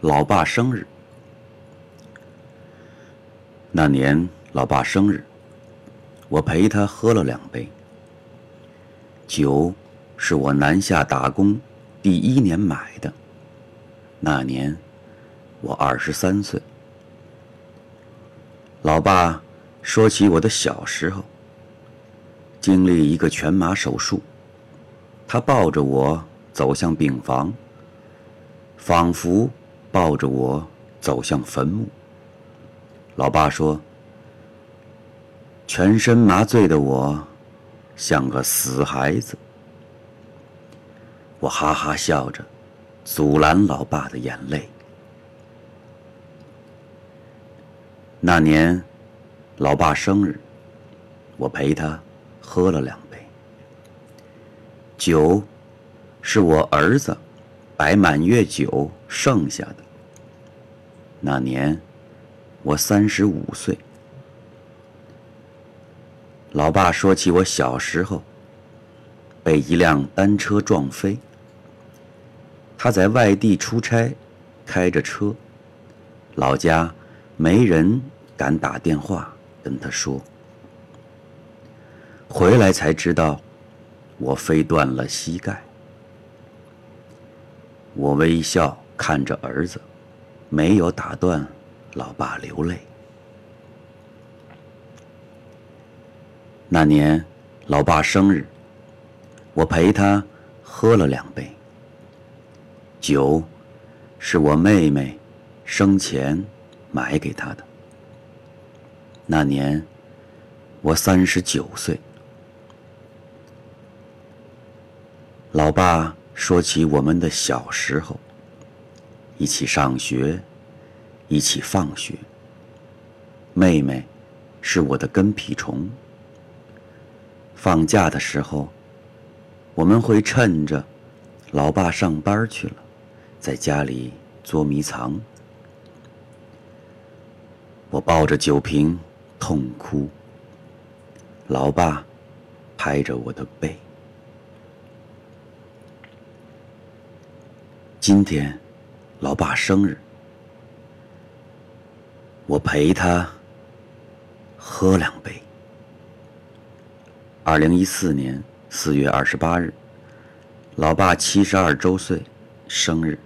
老爸生日。那年老爸生日，我陪他喝了两杯。酒是我南下打工第一年买的。那年我二十三岁。老爸说起我的小时候，经历一个全麻手术，他抱着我走向病房，仿佛抱着我走向坟墓。老爸说：“全身麻醉的我。”像个死孩子，我哈哈笑着，阻拦老爸的眼泪。那年，老爸生日，我陪他喝了两杯。酒，是我儿子摆满月酒剩下的。那年，我三十五岁。老爸说起我小时候被一辆单车撞飞，他在外地出差，开着车，老家没人敢打电话跟他说，回来才知道我飞断了膝盖。我微笑看着儿子，没有打断老爸流泪。那年，老爸生日，我陪他喝了两杯。酒，是我妹妹生前买给他的。那年，我三十九岁。老爸说起我们的小时候，一起上学，一起放学。妹妹，是我的跟屁虫。放假的时候，我们会趁着老爸上班去了，在家里捉迷藏。我抱着酒瓶痛哭，老爸拍着我的背。今天，老爸生日，我陪他喝两杯。二零一四年四月二十八日，老爸七十二周岁生日。